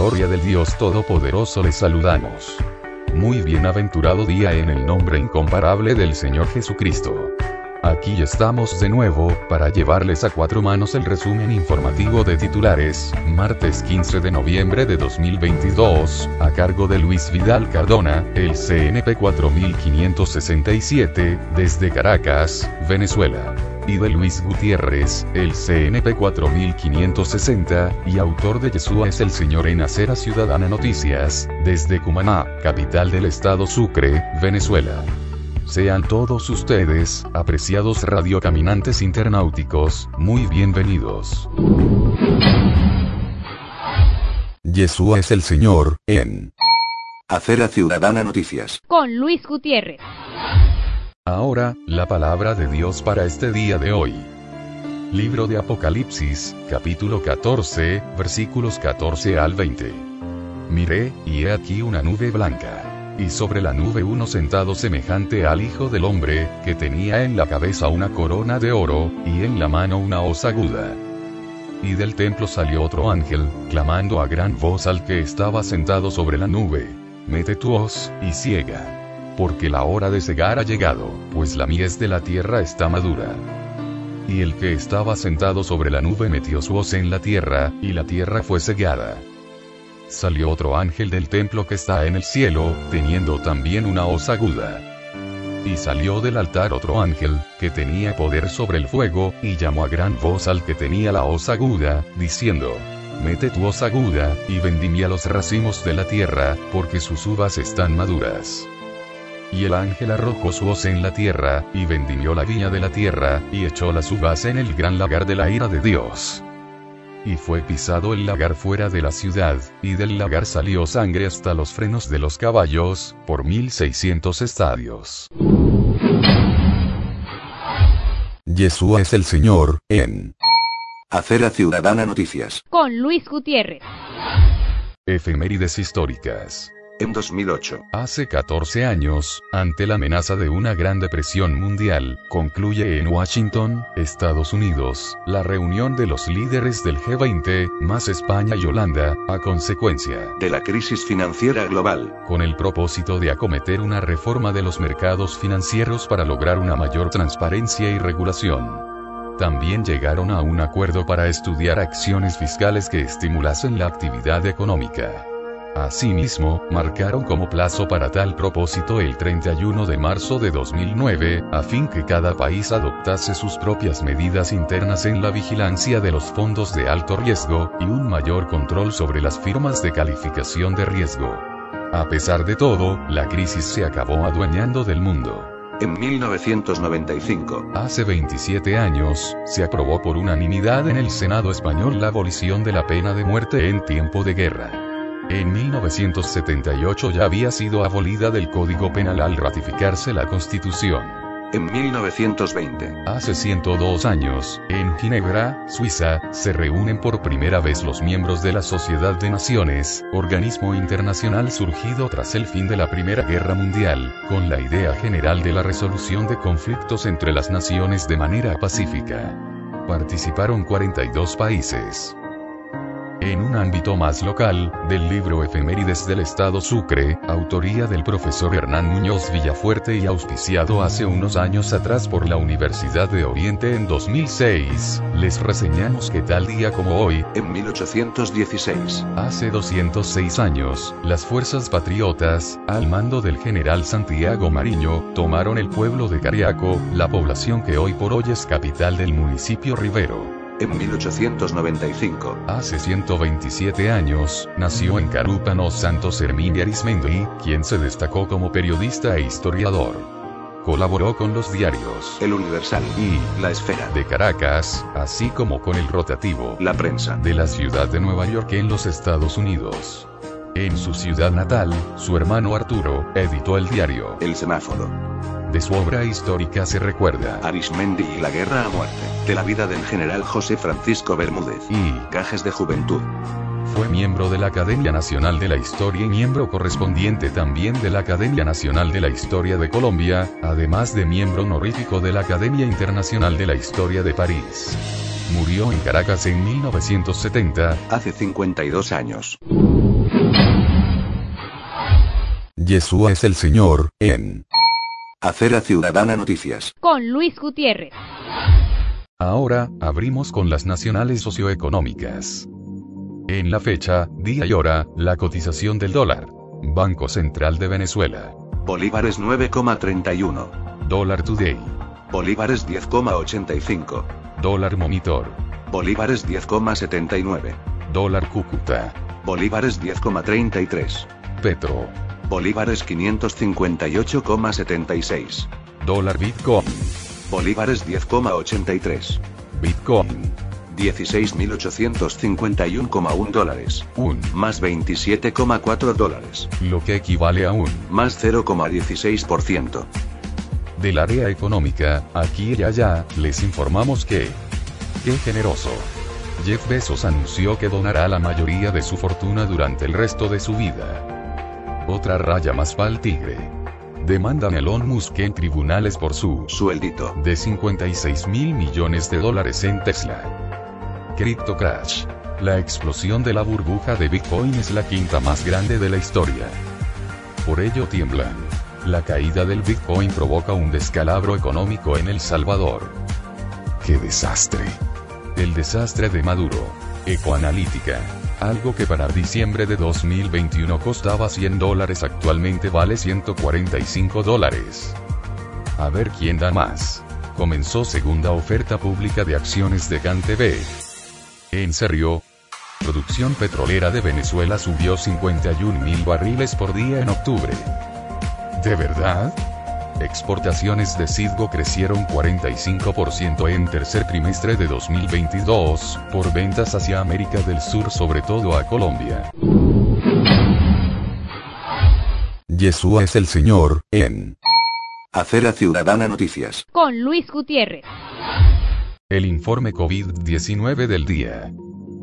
Gloria del Dios Todopoderoso les saludamos. Muy bienaventurado día en el nombre incomparable del Señor Jesucristo. Aquí estamos de nuevo, para llevarles a cuatro manos el resumen informativo de titulares, martes 15 de noviembre de 2022, a cargo de Luis Vidal Cardona, el CNP 4567, desde Caracas, Venezuela. De Luis Gutiérrez, el CNP 4560, y autor de Yeshua es el Señor en Acera Ciudadana Noticias, desde Cumaná, capital del estado Sucre, Venezuela. Sean todos ustedes, apreciados radiocaminantes internauticos, muy bienvenidos. Yeshua es el Señor, en Acera Ciudadana Noticias. Con Luis Gutiérrez. Ahora, la palabra de Dios para este día de hoy. Libro de Apocalipsis, capítulo 14, versículos 14 al 20. Miré, y he aquí una nube blanca y sobre la nube uno sentado semejante al Hijo del Hombre, que tenía en la cabeza una corona de oro, y en la mano una hoz aguda. Y del templo salió otro ángel, clamando a gran voz al que estaba sentado sobre la nube, Mete tu hoz, y ciega. Porque la hora de cegar ha llegado, pues la mies de la tierra está madura. Y el que estaba sentado sobre la nube metió su hoz en la tierra, y la tierra fue cegada salió otro ángel del templo que está en el cielo, teniendo también una hoz aguda. Y salió del altar otro ángel, que tenía poder sobre el fuego, y llamó a gran voz al que tenía la hoz aguda, diciendo, Mete tu hoz aguda, y vendimia los racimos de la tierra, porque sus uvas están maduras. Y el ángel arrojó su hoz en la tierra, y vendimió la viña de la tierra, y echó las uvas en el gran lagar de la ira de Dios y fue pisado el lagar fuera de la ciudad, y del lagar salió sangre hasta los frenos de los caballos, por 1600 estadios. Yeshua es el Señor, en Acera Ciudadana Noticias. Con Luis Gutiérrez. Efemérides históricas. En 2008, Hace 14 años, ante la amenaza de una gran depresión mundial, concluye en Washington, Estados Unidos, la reunión de los líderes del G20, más España y Holanda, a consecuencia de la crisis financiera global, con el propósito de acometer una reforma de los mercados financieros para lograr una mayor transparencia y regulación. También llegaron a un acuerdo para estudiar acciones fiscales que estimulasen la actividad económica. Asimismo, marcaron como plazo para tal propósito el 31 de marzo de 2009, a fin que cada país adoptase sus propias medidas internas en la vigilancia de los fondos de alto riesgo, y un mayor control sobre las firmas de calificación de riesgo. A pesar de todo, la crisis se acabó adueñando del mundo. En 1995, hace 27 años, se aprobó por unanimidad en el Senado español la abolición de la pena de muerte en tiempo de guerra. En 1978 ya había sido abolida del Código Penal al ratificarse la Constitución. En 1920, hace 102 años, en Ginebra, Suiza, se reúnen por primera vez los miembros de la Sociedad de Naciones, organismo internacional surgido tras el fin de la Primera Guerra Mundial, con la idea general de la resolución de conflictos entre las naciones de manera pacífica. Participaron 42 países. En un ámbito más local, del libro Efemérides del Estado Sucre, autoría del profesor Hernán Muñoz Villafuerte y auspiciado hace unos años atrás por la Universidad de Oriente en 2006, les reseñamos que tal día como hoy, en 1816, hace 206 años, las fuerzas patriotas, al mando del general Santiago Mariño, tomaron el pueblo de Cariaco, la población que hoy por hoy es capital del municipio Rivero. En 1895, hace 127 años, nació en Carúpano Santos Hermín Arismendi, quien se destacó como periodista e historiador. Colaboró con los diarios El Universal. y La Esfera. de Caracas, así como con el rotativo La Prensa. de la ciudad de Nueva York en los Estados Unidos. En su ciudad natal, su hermano Arturo editó el diario. El Semáforo. De su obra histórica se recuerda Arismendi y la Guerra a Muerte. De la vida del general José Francisco Bermúdez. y Gajes de Juventud. fue miembro de la Academia Nacional de la Historia y miembro correspondiente también de la Academia Nacional de la Historia de Colombia, además de miembro honorífico de la Academia Internacional de la Historia de París. Murió en Caracas en 1970. Hace 52 años. Yeshua es el Señor, en. Acera Ciudadana Noticias. Con Luis Gutiérrez. Ahora, abrimos con las nacionales socioeconómicas. En la fecha, día y hora, la cotización del dólar. Banco Central de Venezuela. Bolívares 9,31. Dólar Today. Bolívares 10,85. Dólar Monitor. Bolívares 10,79. Dólar Cúcuta. Bolívares 10,33. Petro. Bolívares 558,76. Dólar Bitcoin. Bolívares 10,83. Bitcoin. 16.851,1 dólares. Un. Más 27,4 dólares. Lo que equivale a un. Más 0,16%. Del área económica, aquí y allá, les informamos que. ¡Qué generoso! Jeff Bezos anunció que donará la mayoría de su fortuna durante el resto de su vida. Otra raya más para el tigre. Demandan a Elon Musk en tribunales por su Sueldito. de 56 mil millones de dólares en Tesla. Crypto Crash. La explosión de la burbuja de Bitcoin es la quinta más grande de la historia. Por ello tiemblan. La caída del Bitcoin provoca un descalabro económico en El Salvador. ¡Qué desastre! El desastre de Maduro. Ecoanalítica. Algo que para diciembre de 2021 costaba 100 dólares actualmente vale 145 dólares. A ver quién da más. Comenzó segunda oferta pública de acciones de CanTV. En serio, producción petrolera de Venezuela subió 51 mil barriles por día en octubre. ¿De verdad? Exportaciones de Citgo crecieron 45% en tercer trimestre de 2022, por ventas hacia América del Sur sobre todo a Colombia. Yeshua es el Señor, en. Acera Ciudadana Noticias. Con Luis Gutiérrez. El informe COVID-19 del día.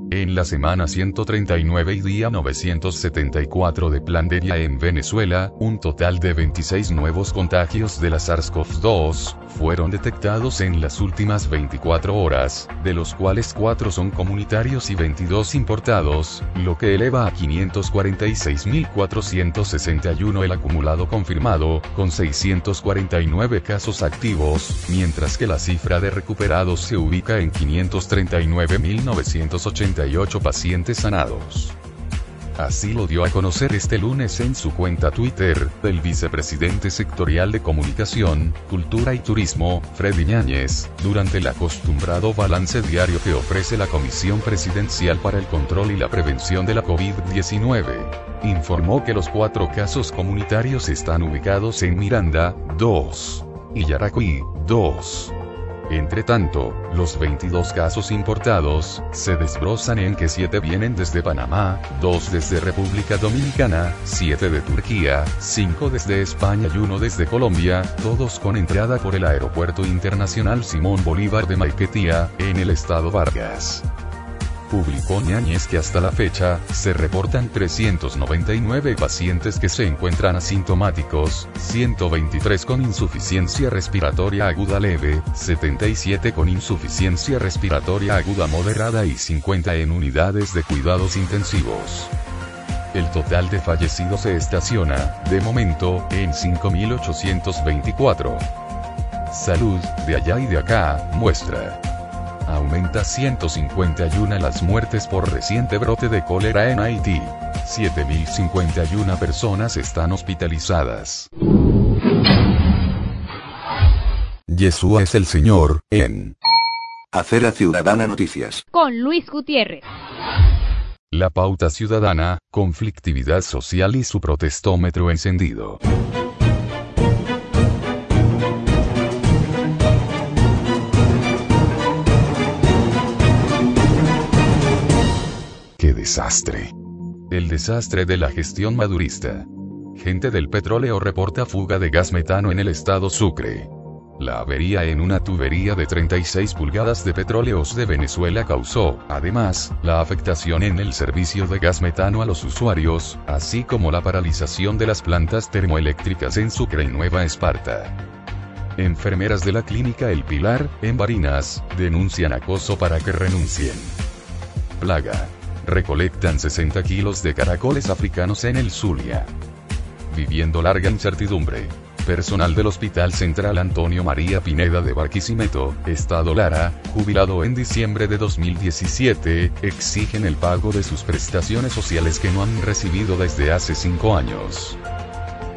En la semana 139 y día 974 de pandemia en Venezuela, un total de 26 nuevos contagios de la SARS-CoV-2 fueron detectados en las últimas 24 horas, de los cuales 4 son comunitarios y 22 importados, lo que eleva a 546.461 el acumulado confirmado, con 649 casos activos, mientras que la cifra de recuperados se ubica en 539.988 pacientes sanados. Así lo dio a conocer este lunes en su cuenta Twitter, el vicepresidente sectorial de Comunicación, Cultura y Turismo, Freddy Ñáñez, durante el acostumbrado balance diario que ofrece la Comisión Presidencial para el Control y la Prevención de la COVID-19. Informó que los cuatro casos comunitarios están ubicados en Miranda, 2. y Yaracuy, 2. Entre tanto, los 22 casos importados, se desbrozan en que 7 vienen desde Panamá, 2 desde República Dominicana, 7 de Turquía, 5 desde España y 1 desde Colombia, todos con entrada por el Aeropuerto Internacional Simón Bolívar de Maiquetía, en el estado Vargas. Publicó Ñáñez que hasta la fecha, se reportan 399 pacientes que se encuentran asintomáticos, 123 con insuficiencia respiratoria aguda leve, 77 con insuficiencia respiratoria aguda moderada y 50 en unidades de cuidados intensivos. El total de fallecidos se estaciona, de momento, en 5.824. Salud, de allá y de acá, muestra. Aumenta 151 las muertes por reciente brote de cólera en Haití. 7.051 personas están hospitalizadas. Yeshua es el Señor, en. Acera Ciudadana Noticias. Con Luis Gutiérrez. La pauta ciudadana, conflictividad social y su protestómetro encendido. Desastre! El desastre de la gestión madurista. Gente del petróleo reporta fuga de gas metano en el estado Sucre. La avería en una tubería de 36 pulgadas de petróleos de Venezuela causó, además, la afectación en el servicio de gas metano a los usuarios, así como la paralización de las plantas termoeléctricas en Sucre y Nueva Esparta. Enfermeras de la clínica El Pilar, en Barinas, denuncian acoso para que renuncien. Plaga. Recolectan 60 kilos de caracoles africanos en el Zulia. Viviendo larga incertidumbre personal del Hospital Central Antonio María Pineda de Barquisimeto, Estado Lara, jubilado en diciembre de 2017, exigen el pago de sus prestaciones sociales que no han recibido desde hace cinco años.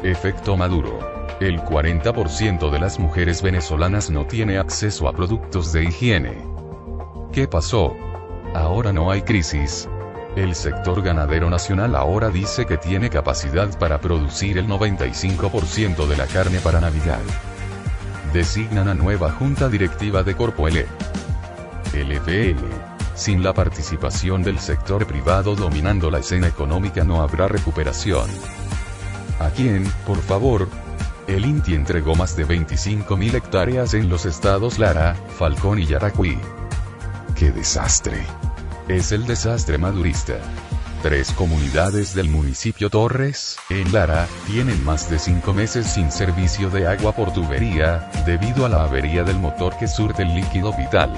Efecto Maduro. El 40% de las mujeres venezolanas no tiene acceso a productos de higiene. ¿Qué pasó? Ahora no hay crisis, el sector ganadero nacional ahora dice que tiene capacidad para producir el 95% de la carne para Navidad. Designan a nueva junta directiva de Corpo L. LPL. Sin la participación del sector privado dominando la escena económica no habrá recuperación. ¿A quién, por favor? El INTI entregó más de 25.000 hectáreas en los estados Lara, Falcón y Yaracuy. ¡Qué desastre! Es el desastre madurista. Tres comunidades del municipio Torres, en Lara, tienen más de cinco meses sin servicio de agua por tubería, debido a la avería del motor que surte el líquido vital.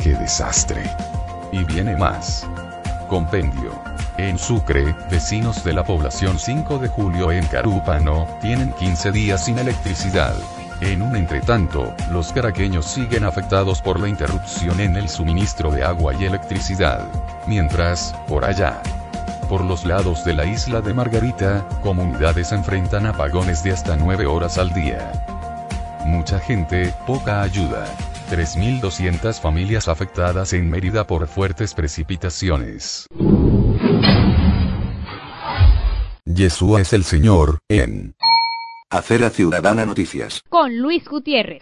¡Qué desastre! Y viene más. Compendio. En Sucre, vecinos de la población 5 de julio en Carúpano, tienen 15 días sin electricidad. En un entretanto, los caraqueños siguen afectados por la interrupción en el suministro de agua y electricidad. Mientras, por allá, por los lados de la isla de Margarita, comunidades enfrentan apagones de hasta 9 horas al día. Mucha gente, poca ayuda. 3.200 familias afectadas en Mérida por fuertes precipitaciones. Yeshua es el Señor, en Acera Ciudadana Noticias. Con Luis Gutiérrez.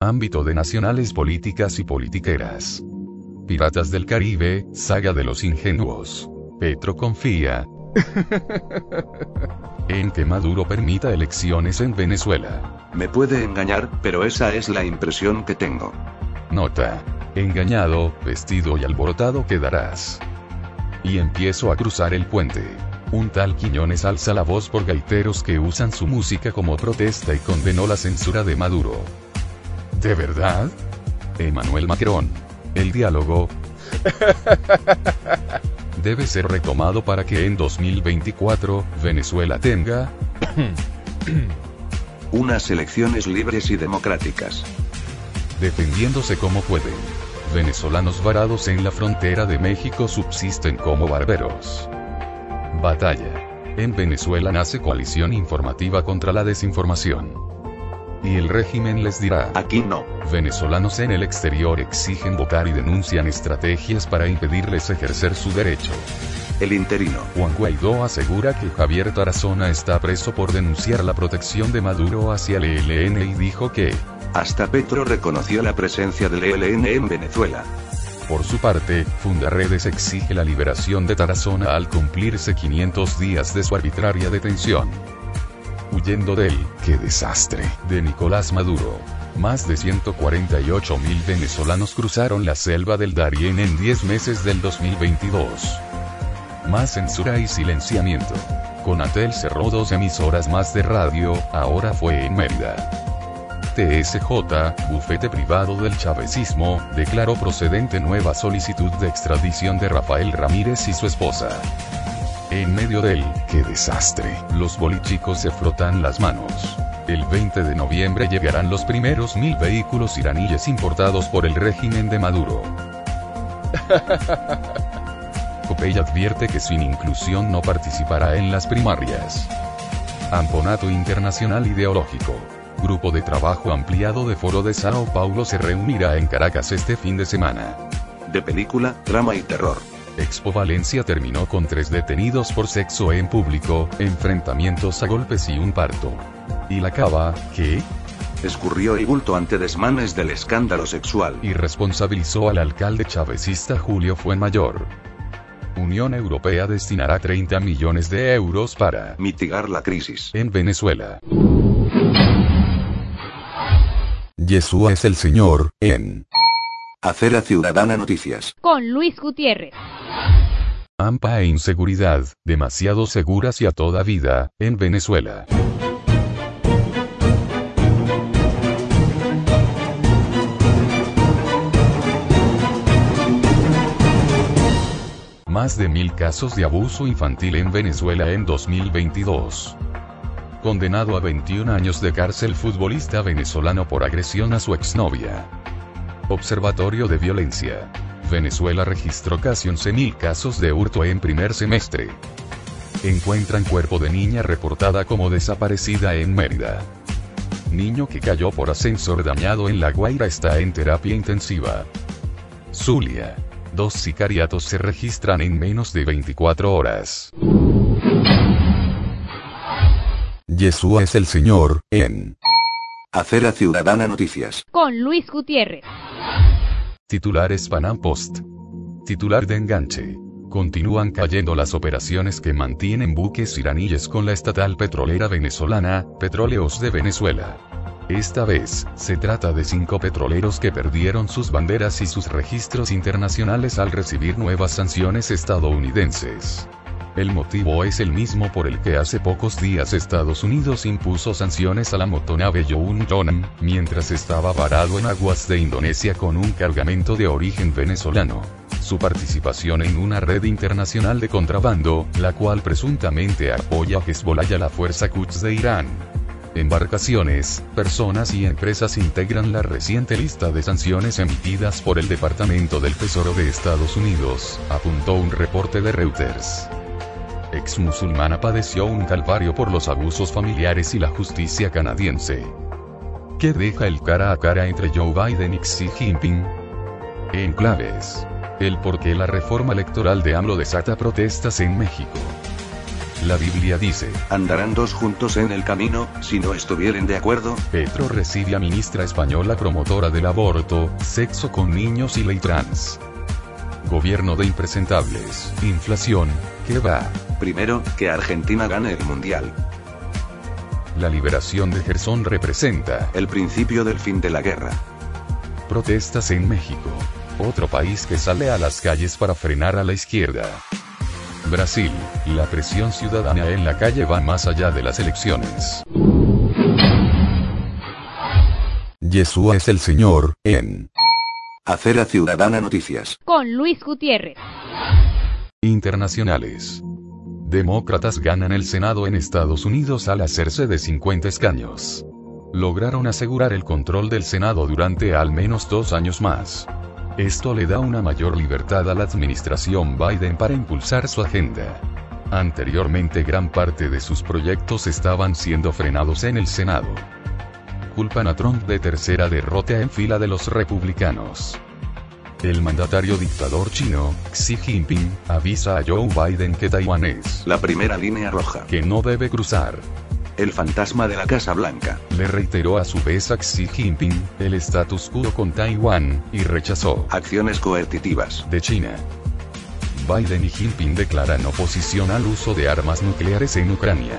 Ámbito de nacionales políticas y politiqueras. Piratas del Caribe, saga de los ingenuos. Petro confía en que Maduro permita elecciones en Venezuela. Me puede engañar, pero esa es la impresión que tengo. Nota. Engañado, vestido y alborotado quedarás. Y empiezo a cruzar el puente. Un tal Quiñones alza la voz por gaiteros que usan su música como protesta y condenó la censura de Maduro. ¿De verdad? Emmanuel Macron. El diálogo debe ser retomado para que en 2024 Venezuela tenga unas elecciones libres y democráticas. Defendiéndose como pueden. Venezolanos varados en la frontera de México subsisten como barberos. Batalla. En Venezuela nace coalición informativa contra la desinformación. Y el régimen les dirá, aquí no. Venezolanos en el exterior exigen votar y denuncian estrategias para impedirles ejercer su derecho. El interino. Juan Guaidó asegura que Javier Tarazona está preso por denunciar la protección de Maduro hacia el ELN y dijo que, hasta Petro reconoció la presencia del ELN en Venezuela. Por su parte, Fundaredes exige la liberación de Tarazona al cumplirse 500 días de su arbitraria detención. Huyendo del ¡qué desastre! de Nicolás Maduro. Más de 148 mil venezolanos cruzaron la selva del Darién en 10 meses del 2022. Más censura y silenciamiento. Conatel cerró dos emisoras más de radio, ahora fue en Mérida. TSJ, bufete privado del chavecismo, declaró procedente nueva solicitud de extradición de Rafael Ramírez y su esposa. En medio del ¡qué desastre! Los bolichicos se frotan las manos. El 20 de noviembre llegarán los primeros mil vehículos iraníes importados por el régimen de Maduro. Copey advierte que sin inclusión no participará en las primarias. Amponato Internacional Ideológico. Grupo de trabajo ampliado de Foro de Sao Paulo se reunirá en Caracas este fin de semana. De película, drama y terror. Expo Valencia terminó con tres detenidos por sexo en público, enfrentamientos a golpes y un parto. ¿Y la cava, qué? Escurrió y bulto ante desmanes del escándalo sexual. Y responsabilizó al alcalde chavecista Julio Fuenmayor. Unión Europea destinará 30 millones de euros para Mitigar la crisis. en Venezuela. Yeshua es el Señor, en Acera Ciudadana Noticias. Con Luis Gutiérrez. AMPA e inseguridad, demasiado seguras y a toda vida, en Venezuela. Más de mil casos de abuso infantil en Venezuela en 2022. Condenado a 21 años de cárcel futbolista venezolano por agresión a su exnovia. Observatorio de Violencia. Venezuela registró casi 11.000 casos de hurto en primer semestre. Encuentran cuerpo de niña reportada como desaparecida en Mérida. Niño que cayó por ascensor dañado en La Guaira está en terapia intensiva. Zulia. Dos sicariatos se registran en menos de 24 horas. Yeshua es el Señor, en Acera Ciudadana Noticias. Con Luis Gutiérrez. Titulares Panam Post. Titular de enganche. Continúan cayendo las operaciones que mantienen buques iraníes con la estatal petrolera venezolana, Petróleos de Venezuela. Esta vez, se trata de cinco petroleros que perdieron sus banderas y sus registros internacionales al recibir nuevas sanciones estadounidenses. El motivo es el mismo por el que hace pocos días Estados Unidos impuso sanciones a la motonave Youn Jonan, mientras estaba varado en aguas de Indonesia con un cargamento de origen venezolano. Su participación en una red internacional de contrabando, la cual presuntamente apoya a Hezbollah y a la fuerza Quds de Irán. Embarcaciones, personas y empresas integran la reciente lista de sanciones emitidas por el Departamento del Tesoro de Estados Unidos, apuntó un reporte de Reuters ex musulmana padeció un calvario por los abusos familiares y la justicia canadiense. ¿Qué deja el cara a cara entre Joe Biden y Xi Jinping? En claves. El por qué la reforma electoral de AMLO desata protestas en México. La Biblia dice, Andarán dos juntos en el camino, si no estuvieren de acuerdo. Petro recibe a ministra española promotora del aborto, sexo con niños y ley trans. Gobierno de impresentables, inflación, ¿qué va? Primero, que Argentina gane el Mundial. La liberación de Gerson representa El principio del fin de la guerra. protestas en México. Otro país que sale a las calles para frenar a la izquierda. Brasil, la presión ciudadana en la calle va más allá de las elecciones. Yeshua es el Señor, en Acera Ciudadana Noticias. Con Luis Gutiérrez. internacionales. Demócratas ganan el Senado en Estados Unidos al hacerse de 50 escaños. Lograron asegurar el control del Senado durante al menos dos años más. Esto le da una mayor libertad a la administración Biden para impulsar su agenda. Anteriormente gran parte de sus proyectos estaban siendo frenados en el Senado. Culpan a Trump de tercera derrota en fila de los republicanos. El mandatario dictador chino, Xi Jinping, avisa a Joe Biden que Taiwán es La primera línea roja. que no debe cruzar. El fantasma de la Casa Blanca. Le reiteró a su vez a Xi Jinping el status quo con Taiwán y rechazó Acciones coercitivas. de China. Biden y Jinping declaran oposición al uso de armas nucleares en Ucrania.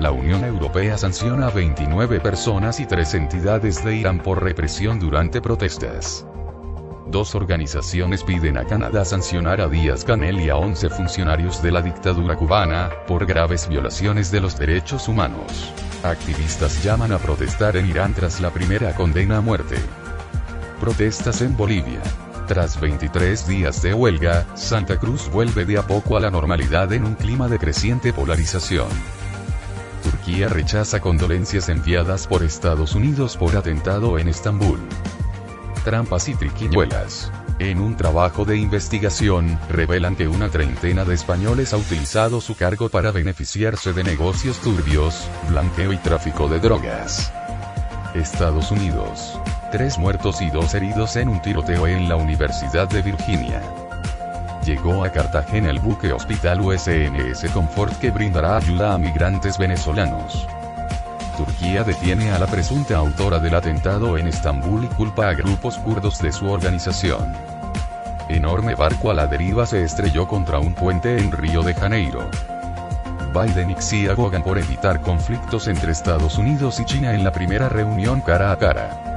La Unión Europea sanciona a 29 personas y tres entidades de Irán por represión durante protestas. Dos organizaciones piden a Canadá sancionar a Díaz Canel y a 11 funcionarios de la dictadura cubana, por graves violaciones de los derechos humanos. Activistas llaman a protestar en Irán tras la primera condena a muerte. Protestas en Bolivia. Tras 23 días de huelga, Santa Cruz vuelve de a poco a la normalidad en un clima de creciente polarización. Rechaza condolencias enviadas por Estados Unidos por atentado en Estambul. Trampas y triquiñuelas. En un trabajo de investigación, revelan que una treintena de españoles ha utilizado su cargo para beneficiarse de negocios turbios, blanqueo y tráfico de drogas. Estados Unidos. Tres muertos y dos heridos en un tiroteo en la Universidad de Virginia. Llegó a Cartagena el buque hospital USNS Comfort que brindará ayuda a migrantes venezolanos. Turquía detiene a la presunta autora del atentado en Estambul y culpa a grupos kurdos de su organización. Enorme barco a la deriva se estrelló contra un puente en Río de Janeiro. Biden y Xi abogan por evitar conflictos entre Estados Unidos y China en la primera reunión cara a cara.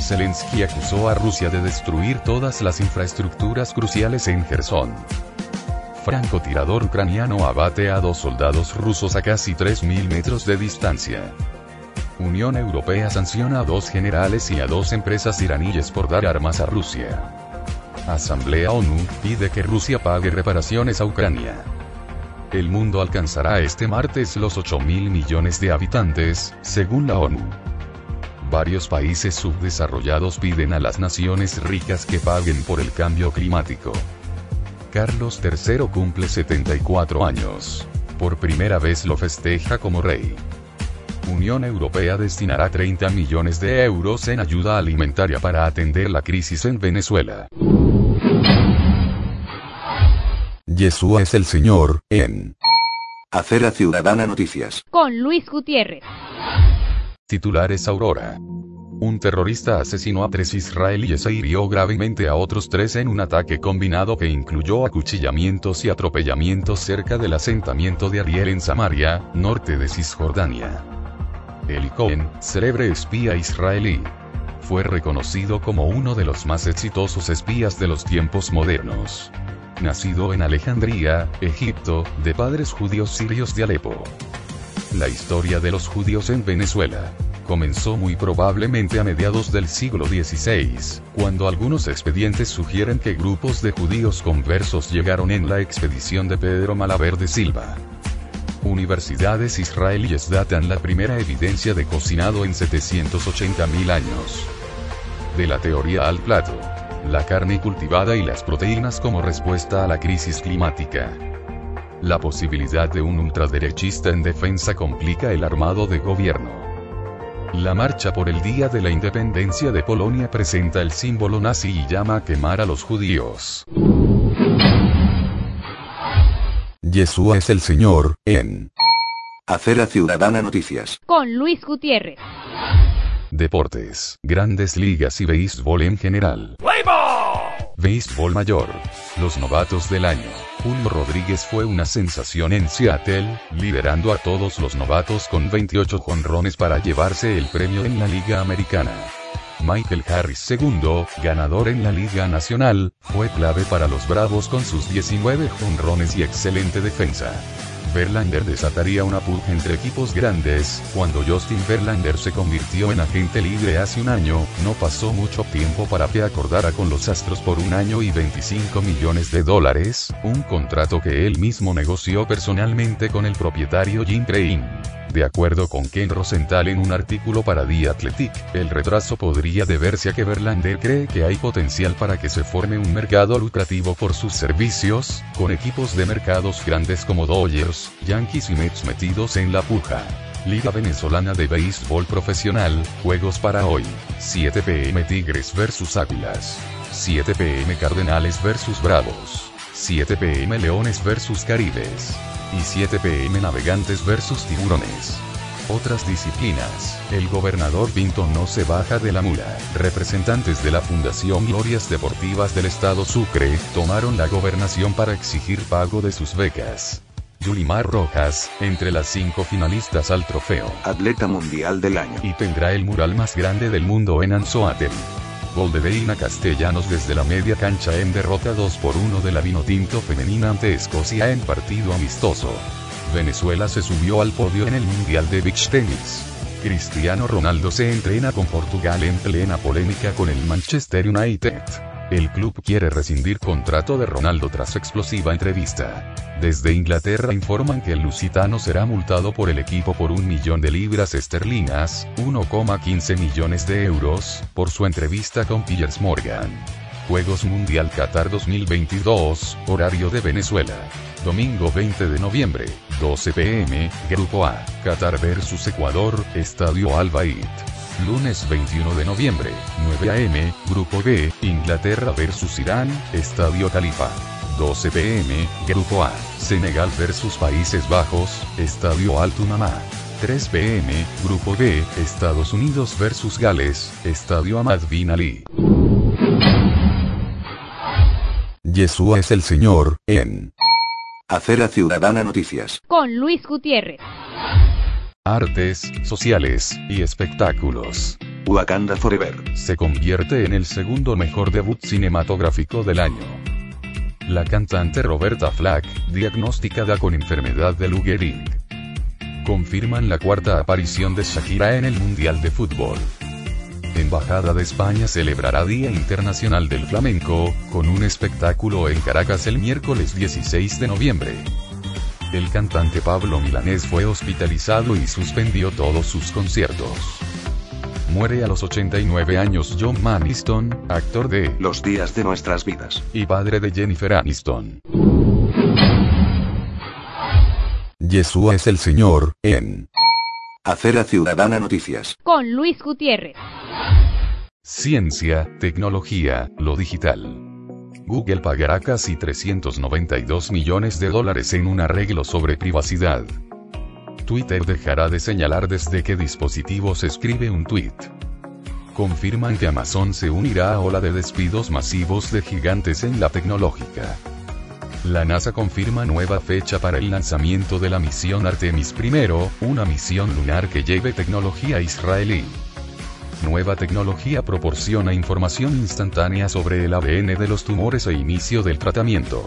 Zelensky acusó a Rusia de destruir todas las infraestructuras cruciales en Gerson. Francotirador ucraniano abate a dos soldados rusos a casi 3.000 metros de distancia. Unión Europea sanciona a dos generales y a dos empresas iraníes por dar armas a Rusia. Asamblea ONU pide que Rusia pague reparaciones a Ucrania. El mundo alcanzará este martes los 8 mil millones de habitantes, según la ONU. Varios países subdesarrollados piden a las naciones ricas que paguen por el cambio climático. Carlos III cumple 74 años. Por primera vez lo festeja como rey. Unión Europea destinará 30 millones de euros en ayuda alimentaria para atender la crisis en Venezuela. Yeshua es el Señor, en Acera Ciudadana Noticias. Con Luis Gutiérrez. Titulares Aurora. Un terrorista asesinó a tres israelíes e hirió gravemente a otros tres en un ataque combinado que incluyó acuchillamientos y atropellamientos cerca del asentamiento de Ariel en Samaria, norte de Cisjordania. Eli Cohen, célebre espía israelí, fue reconocido como uno de los más exitosos espías de los tiempos modernos. Nacido en Alejandría, Egipto, de padres judíos sirios de Alepo. La historia de los judíos en Venezuela comenzó muy probablemente a mediados del siglo XVI, cuando algunos expedientes sugieren que grupos de judíos conversos llegaron en la expedición de Pedro Malaverde Silva. Universidades israelíes datan la primera evidencia de cocinado en 780.000 años. De la teoría al plato. La carne cultivada y las proteínas como respuesta a la crisis climática. La posibilidad de un ultraderechista en defensa complica el armado de gobierno. La marcha por el Día de la Independencia de Polonia presenta el símbolo nazi y llama a quemar a los judíos. Yeshua es el Señor, en Acera Ciudadana Noticias. Con Luis Gutiérrez. Deportes, grandes ligas y béisbol en general. Béisbol mayor. Los novatos del año. Julio Rodríguez fue una sensación en Seattle, liderando a todos los novatos con 28 jonrones para llevarse el premio en la Liga Americana. Michael Harris II, ganador en la Liga Nacional, fue clave para los Bravos con sus 19 jonrones y excelente defensa. Verlander desataría una puja entre equipos grandes, cuando Justin Verlander se convirtió en agente libre hace un año, no pasó mucho tiempo para que acordara con los Astros por un año y 25 millones de dólares, un contrato que él mismo negoció personalmente con el propietario Jim Crane. De acuerdo con Ken Rosenthal en un artículo para The Athletic, el retraso podría deberse a que Verlander cree que hay potencial para que se forme un mercado lucrativo por sus servicios, con equipos de mercados grandes como Dodgers, Yankees y Mets metidos en la puja. Liga Venezolana de Béisbol Profesional, juegos para hoy. 7 pm Tigres vs Águilas. 7 pm Cardenales vs Bravos. 7 pm Leones vs Caribes y 7 pm Navegantes versus Tiburones. Otras disciplinas. El gobernador Pinto no se baja de la mula. Representantes de la Fundación Glorias Deportivas del Estado Sucre tomaron la gobernación para exigir pago de sus becas. Yulimar Rojas, entre las cinco finalistas al trofeo. Atleta Mundial del Año. Y tendrá el mural más grande del mundo en Anzoátegui. Gol de Deina Castellanos desde la media cancha en derrota 2 por 1 de la Vinotinto femenina ante Escocia en partido amistoso. Venezuela se subió al podio en el Mundial de Beach Tennis. Cristiano Ronaldo se entrena con Portugal en plena polémica con el Manchester United. El club quiere rescindir contrato de Ronaldo tras explosiva entrevista. Desde Inglaterra informan que el lusitano será multado por el equipo por un millón de libras esterlinas, 1,15 millones de euros, por su entrevista con Piers Morgan. Juegos Mundial Qatar 2022, horario de Venezuela. Domingo 20 de noviembre, 12 pm, Grupo A, Qatar vs Ecuador, Estadio Al Bayt. Lunes 21 de noviembre, 9 am, Grupo B, Inglaterra vs Irán, Estadio Califa. 12 pm, Grupo A, Senegal vs Países Bajos, Estadio Alto Mamá. 3 pm, Grupo B, Estados Unidos vs Gales, Estadio Ahmad Bin Ali. Yeshua es el Señor, en Acera Ciudadana Noticias. Con Luis Gutiérrez. Artes, sociales y espectáculos. Wakanda Forever. Se convierte en el segundo mejor debut cinematográfico del año. La cantante Roberta Flack, diagnosticada con enfermedad de Lou Gehrig. Confirman la cuarta aparición de Shakira en el Mundial de Fútbol. Embajada de España celebrará Día Internacional del Flamenco, con un espectáculo en Caracas el miércoles 16 de noviembre. El cantante Pablo Milanés fue hospitalizado y suspendió todos sus conciertos. Muere a los 89 años John Maniston, actor de Los días de nuestras vidas. y padre de Jennifer Aniston. Yeshua es el Señor, en Acera Ciudadana Noticias. Con Luis Gutiérrez. Ciencia, tecnología, lo digital. Google pagará casi 392 millones de dólares en un arreglo sobre privacidad. Twitter dejará de señalar desde qué dispositivo se escribe un tweet. Confirman que Amazon se unirá a ola de despidos masivos de gigantes en la tecnológica. La NASA confirma nueva fecha para el lanzamiento de la misión Artemis I, una misión lunar que lleve tecnología israelí. Nueva tecnología proporciona información instantánea sobre el ADN de los tumores e inicio del tratamiento.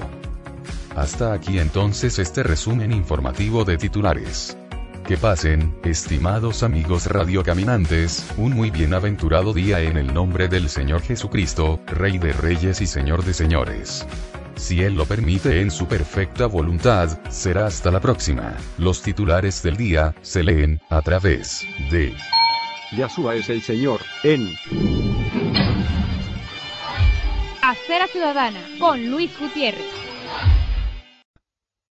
Hasta aquí entonces este resumen informativo de titulares. Que pasen, estimados amigos radiocaminantes, un muy bienaventurado día en el nombre del Señor Jesucristo, Rey de Reyes y Señor de Señores. Si Él lo permite en su perfecta voluntad, será hasta la próxima. Los titulares del día se leen a través de Yahshua es el Señor, en Acera Ciudadana. Con Luis Gutiérrez.